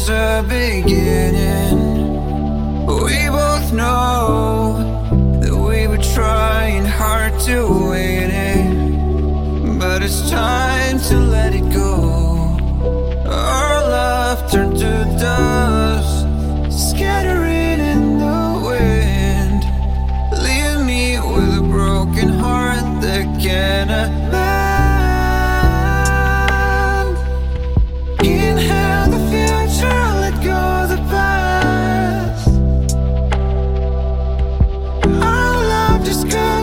was a beginning. We both know that we were trying hard to win it, but it's time to let it go. Just could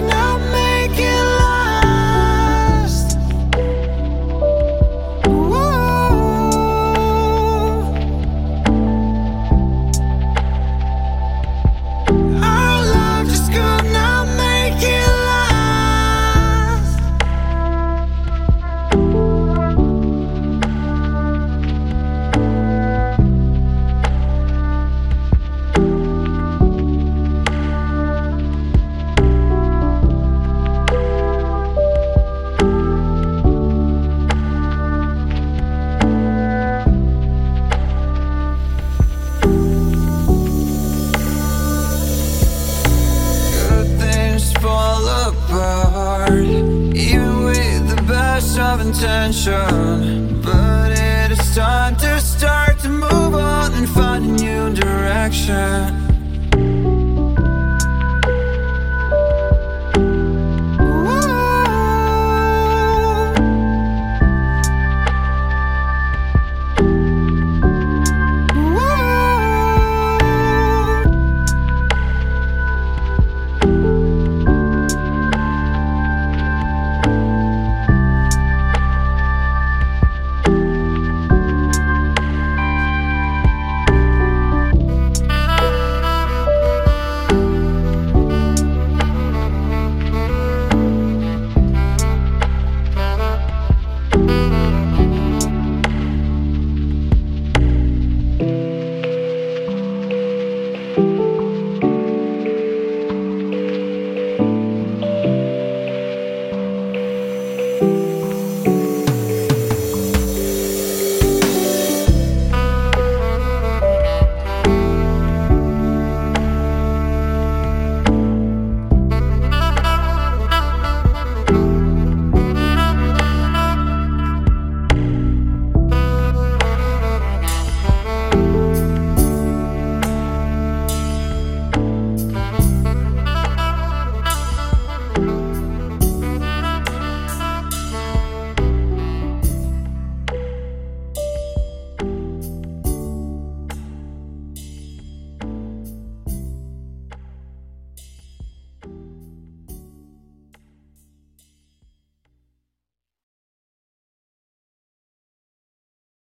apart, even with the best of intention. But it is time to